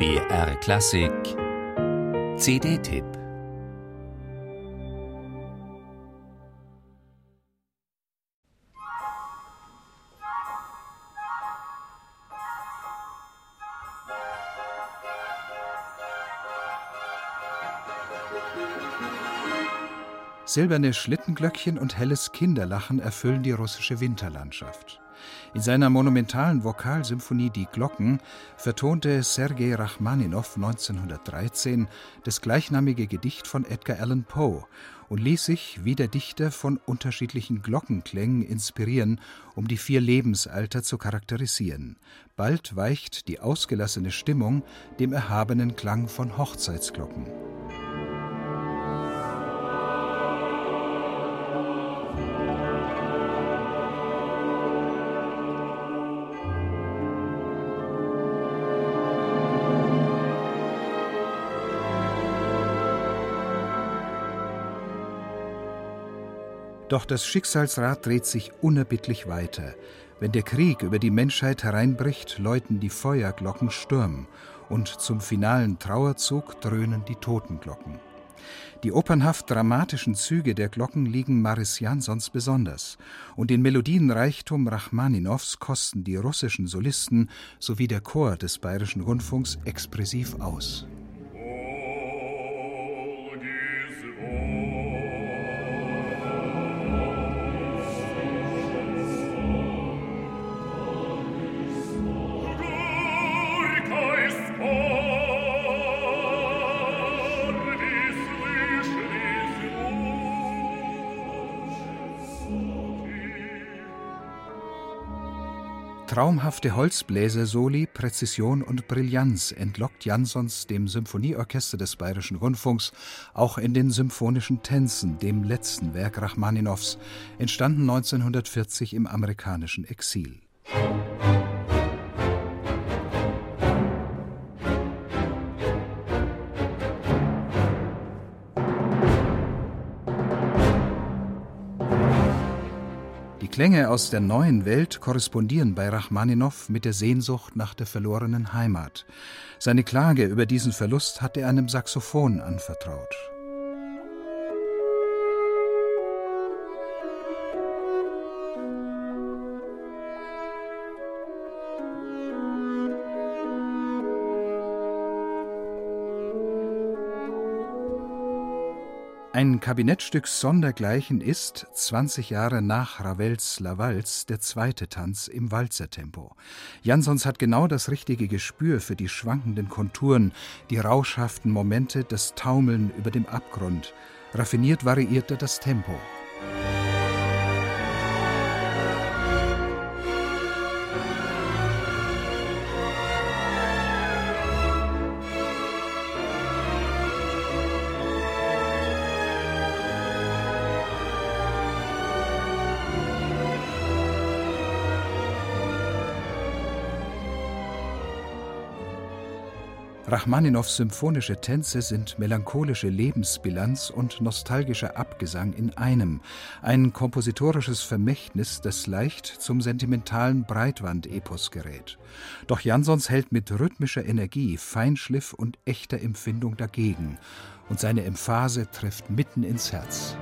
BR Klassik. CD-Tipp Silberne Schlittenglöckchen und helles Kinderlachen erfüllen die russische Winterlandschaft. In seiner monumentalen Vokalsymphonie Die Glocken vertonte Sergei Rachmaninow 1913 das gleichnamige Gedicht von Edgar Allan Poe und ließ sich wie der Dichter von unterschiedlichen Glockenklängen inspirieren, um die vier Lebensalter zu charakterisieren. Bald weicht die ausgelassene Stimmung dem erhabenen Klang von Hochzeitsglocken. Doch das Schicksalsrad dreht sich unerbittlich weiter. Wenn der Krieg über die Menschheit hereinbricht, läuten die Feuerglocken Sturm und zum finalen Trauerzug dröhnen die Totenglocken. Die opernhaft dramatischen Züge der Glocken liegen Maris Jansons besonders, und den Melodienreichtum Rachmaninows kosten die russischen Solisten sowie der Chor des Bayerischen Rundfunks expressiv aus. Traumhafte Holzbläser-Soli, Präzision und Brillanz entlockt Jansons dem Symphonieorchester des Bayerischen Rundfunks auch in den symphonischen Tänzen, dem letzten Werk Rachmaninows, entstanden 1940 im amerikanischen Exil. Klänge aus der neuen Welt korrespondieren bei Rachmaninow mit der Sehnsucht nach der verlorenen Heimat. Seine Klage über diesen Verlust hat er einem Saxophon anvertraut. Ein Kabinettstück sondergleichen ist, 20 Jahre nach Ravels La Valse, der zweite Tanz im Walzertempo. Jansons hat genau das richtige Gespür für die schwankenden Konturen, die rauschhaften Momente, das Taumeln über dem Abgrund. Raffiniert variiert er das Tempo. Rachmaninows symphonische Tänze sind melancholische Lebensbilanz und nostalgischer Abgesang in einem, ein kompositorisches Vermächtnis, das leicht zum sentimentalen Breitwand-Epos gerät. Doch Jansons hält mit rhythmischer Energie, Feinschliff und echter Empfindung dagegen, und seine Emphase trifft mitten ins Herz.